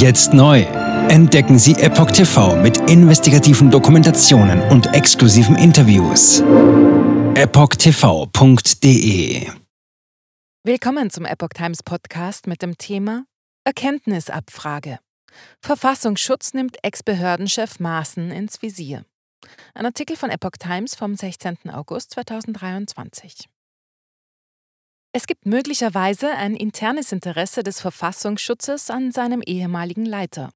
Jetzt neu. Entdecken Sie Epoch TV mit investigativen Dokumentationen und exklusiven Interviews. EpochTV.de Willkommen zum Epoch Times Podcast mit dem Thema Erkenntnisabfrage. Verfassungsschutz nimmt Ex-Behördenchef Maaßen ins Visier. Ein Artikel von Epoch Times vom 16. August 2023. Es gibt möglicherweise ein internes Interesse des Verfassungsschutzes an seinem ehemaligen Leiter.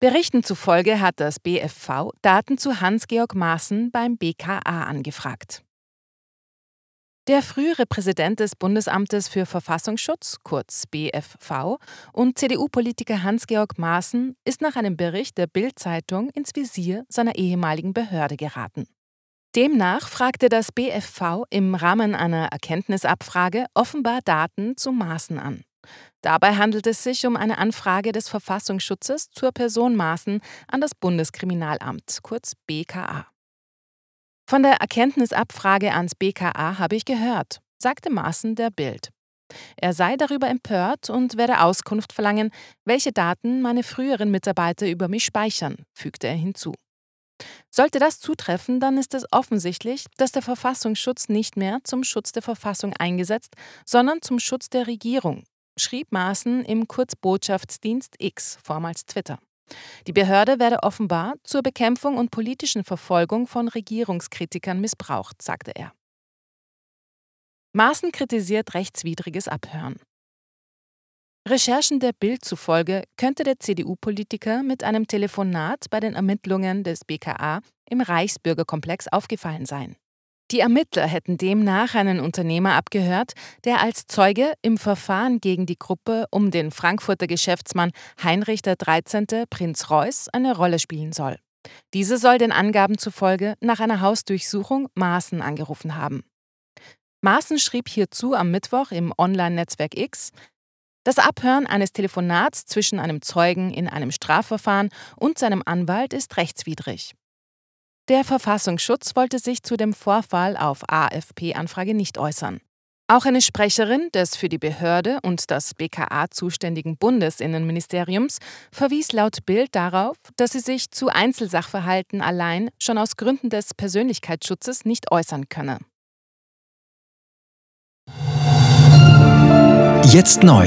Berichten zufolge hat das BFV Daten zu Hans-Georg Maaßen beim BKA angefragt. Der frühere Präsident des Bundesamtes für Verfassungsschutz, kurz BFV, und CDU-Politiker Hans-Georg Maaßen ist nach einem Bericht der Bild-Zeitung ins Visier seiner ehemaligen Behörde geraten. Demnach fragte das BFV im Rahmen einer Erkenntnisabfrage offenbar Daten zu Maßen an. Dabei handelt es sich um eine Anfrage des Verfassungsschutzes zur Person Maßen an das Bundeskriminalamt, kurz BKA. Von der Erkenntnisabfrage ans BKA habe ich gehört, sagte Maaßen der Bild. Er sei darüber empört und werde Auskunft verlangen, welche Daten meine früheren Mitarbeiter über mich speichern, fügte er hinzu. Sollte das zutreffen, dann ist es offensichtlich, dass der Verfassungsschutz nicht mehr zum Schutz der Verfassung eingesetzt, sondern zum Schutz der Regierung, schrieb Maaßen im Kurzbotschaftsdienst X, vormals Twitter. Die Behörde werde offenbar zur Bekämpfung und politischen Verfolgung von Regierungskritikern missbraucht, sagte er. Maaßen kritisiert rechtswidriges Abhören. Recherchen der Bild zufolge könnte der CDU-Politiker mit einem Telefonat bei den Ermittlungen des BKA im Reichsbürgerkomplex aufgefallen sein. Die Ermittler hätten demnach einen Unternehmer abgehört, der als Zeuge im Verfahren gegen die Gruppe um den Frankfurter Geschäftsmann Heinrich XIII. Prinz Reuß eine Rolle spielen soll. Diese soll den Angaben zufolge nach einer Hausdurchsuchung Maaßen angerufen haben. Maaßen schrieb hierzu am Mittwoch im Online-Netzwerk X, das Abhören eines Telefonats zwischen einem Zeugen in einem Strafverfahren und seinem Anwalt ist rechtswidrig. Der Verfassungsschutz wollte sich zu dem Vorfall auf AFP-Anfrage nicht äußern. Auch eine Sprecherin des für die Behörde und das BKA zuständigen Bundesinnenministeriums verwies laut Bild darauf, dass sie sich zu Einzelsachverhalten allein schon aus Gründen des Persönlichkeitsschutzes nicht äußern könne. Jetzt neu.